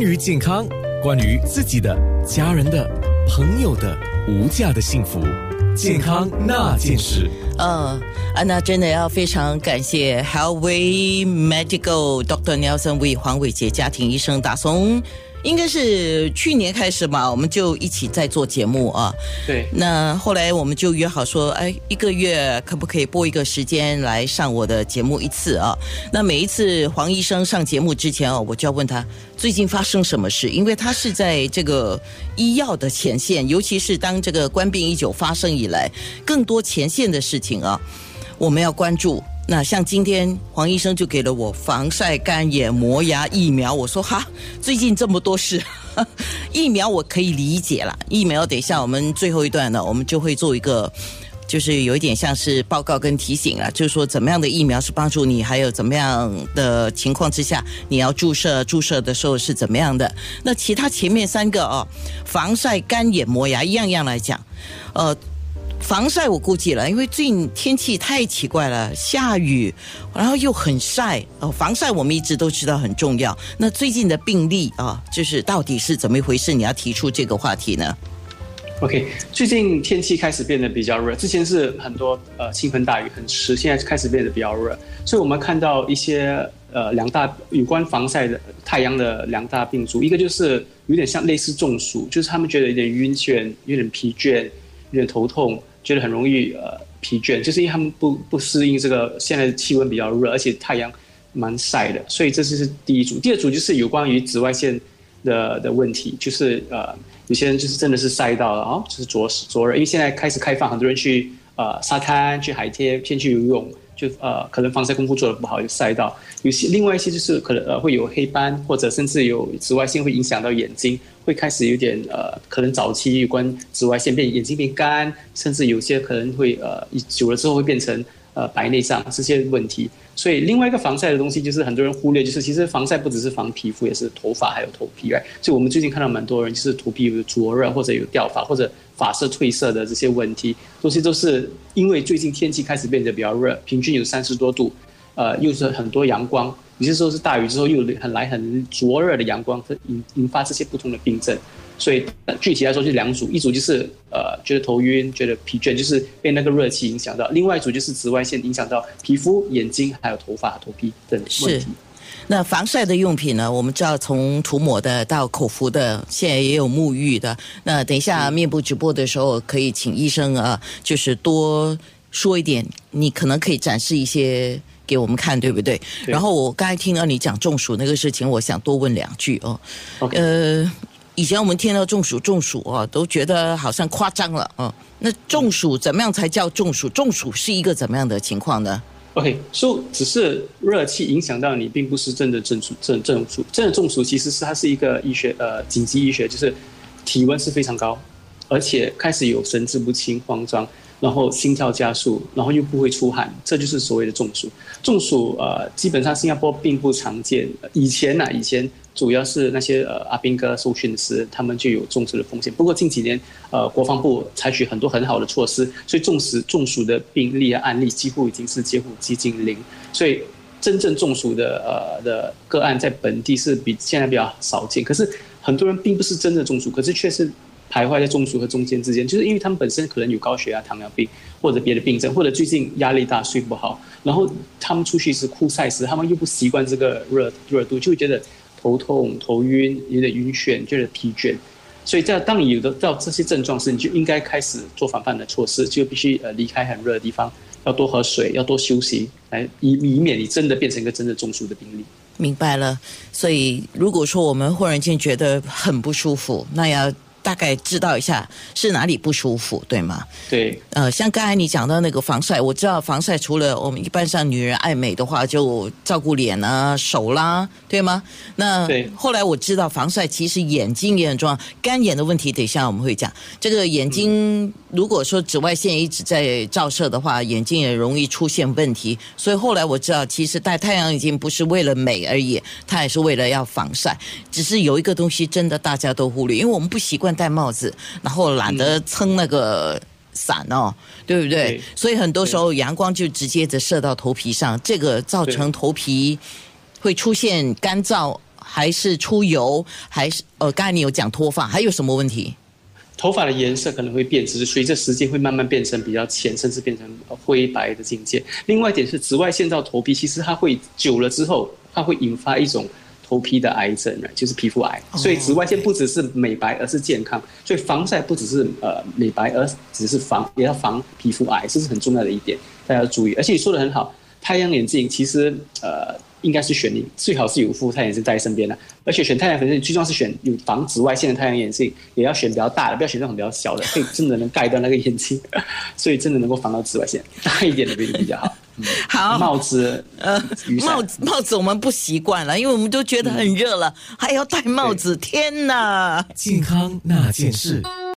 关于健康，关于自己的、家人的、朋友的无价的幸福，健康那件事。嗯，啊，那真的要非常感谢 Healthway Medical Doctor Nelson 为黄伟杰家庭医生打松。应该是去年开始嘛，我们就一起在做节目啊。对。那后来我们就约好说，哎，一个月可不可以播一个时间来上我的节目一次啊？那每一次黄医生上节目之前哦，我就要问他最近发生什么事，因为他是在这个医药的前线，尤其是当这个冠病一九发生以来，更多前线的事情啊，我们要关注。那像今天黄医生就给了我防晒、干眼、磨牙疫苗，我说哈，最近这么多事，疫苗我可以理解了。疫苗等一下我们最后一段呢，我们就会做一个，就是有一点像是报告跟提醒了，就是说怎么样的疫苗是帮助你，还有怎么样的情况之下你要注射，注射的时候是怎么样的。那其他前面三个哦，防晒、干眼、磨牙，一样样来讲，呃。防晒我估计了，因为最近天气太奇怪了，下雨，然后又很晒哦。防晒我们一直都知道很重要。那最近的病例啊，就是到底是怎么一回事？你要提出这个话题呢？OK，最近天气开始变得比较热，之前是很多呃倾盆大雨，很湿，现在开始变得比较热，所以我们看到一些呃两大有关防晒的太阳的两大病毒，一个就是有点像类似中暑，就是他们觉得有点晕眩、有点疲倦、有点头痛。觉得很容易呃疲倦，就是因为他们不不适应这个现在气温比较热，而且太阳蛮晒的，所以这是是第一组。第二组就是有关于紫外线的的问题，就是呃有些人就是真的是晒到了哦，就是灼灼热，因为现在开始开放，很多人去呃沙滩、去海天先去游泳。就呃，可能防晒功夫做的不好，有晒到。有些另外一些就是可能呃会有黑斑，或者甚至有紫外线会影响到眼睛，会开始有点呃，可能早期有关紫外线变眼睛变干，甚至有些可能会呃久了之后会变成呃白内障这些问题。所以另外一个防晒的东西，就是很多人忽略，就是其实防晒不只是防皮肤，也是头发还有头皮。哎，所以我们最近看到蛮多人就是头皮有灼热，或者有掉发，或者发色褪色的这些问题，东西都是因为最近天气开始变得比较热，平均有三十多度，呃，又是很多阳光，有些时候是大雨之后又很来很灼热的阳光，引引发这些不同的病症。所以具体来说就两组，一组就是呃觉得头晕、觉得疲倦，就是被那个热气影响到；另外一组就是紫外线影响到皮肤、眼睛还有头发、头皮等问题。那防晒的用品呢？我们知道从涂抹的到口服的，现在也有沐浴的。那等一下面部直播的时候，可以请医生啊，就是多说一点，你可能可以展示一些给我们看，对不对？然后我刚才听到你讲中暑那个事情，我想多问两句哦。呃。以前我们听到中暑，中暑啊，都觉得好像夸张了啊。那中暑怎么样才叫中暑？中暑是一个怎么样的情况呢？OK，说只是热气影响到你，并不是真的中暑。真中暑，真的中暑其实是它是一个医学呃紧急医学，就是体温是非常高，而且开始有神志不清、慌张，然后心跳加速，然后又不会出汗，这就是所谓的中暑。中暑呃，基本上新加坡并不常见。以前呢，以前。主要是那些呃阿兵哥受训师，他们就有中暑的风险。不过近几年，呃，国防部采取很多很好的措施，所以中暑中暑的病例啊案例几乎已经是几乎接近零。所以真正中暑的呃的个案在本地是比现在比较少见。可是很多人并不是真的中暑，可是却是徘徊在中暑和中间之间，就是因为他们本身可能有高血压、糖尿病或者别的病症，或者最近压力大睡不好，然后他们出去是酷晒时，他们又不习惯这个热热度，就会觉得。头痛、头晕，有点晕眩，觉得疲倦，所以在当你有的到这些症状时，你就应该开始做防范的措施，就必须呃离开很热的地方，要多喝水，要多休息，来以以免你真的变成一个真的中暑的病例。明白了，所以如果说我们忽然间觉得很不舒服，那要。大概知道一下是哪里不舒服，对吗？对，呃，像刚才你讲到那个防晒，我知道防晒除了我们一般上女人爱美的话，就照顾脸啊、手啦，对吗？那对。后来我知道防晒其实眼睛也很重要，干眼的问题，等一下我们会讲。这个眼睛如果说紫外线一直在照射的话，眼睛也容易出现问题。所以后来我知道，其实戴太阳眼镜不是为了美而已，它也是为了要防晒。只是有一个东西真的大家都忽略，因为我们不习惯。戴帽子，然后懒得撑那个伞哦，对不对？所以很多时候阳光就直接的射到头皮上，这个造成头皮会出现干燥，还是出油，还是呃，刚才你有讲脱发，还有什么问题？头发的颜色可能会变，只是随着时间会慢慢变成比较浅，甚至变成灰白的境界。另外一点是，紫外线到头皮，其实它会久了之后，它会引发一种头皮的癌症，就是皮肤癌。所以紫外线不只是美白，而是健康。所以防晒不只是呃美白，而只是防，也要防皮肤癌，这是很重要的一点，大家要注意。而且你说的很好，太阳眼镜其实呃。应该是选你最好是有副太阳眼镜在身边的，而且选太阳眼镜最重要是选有防紫外线的太阳眼镜，也要选比较大的，不要选那种比较小的，可以真的能盖到那个眼睛，所以真的能够防到紫外线，大一点的比比较好。好，帽子，呃，帽子帽子我们不习惯了，因为我们都觉得很热了，还要戴帽子，天哪！健康那件事。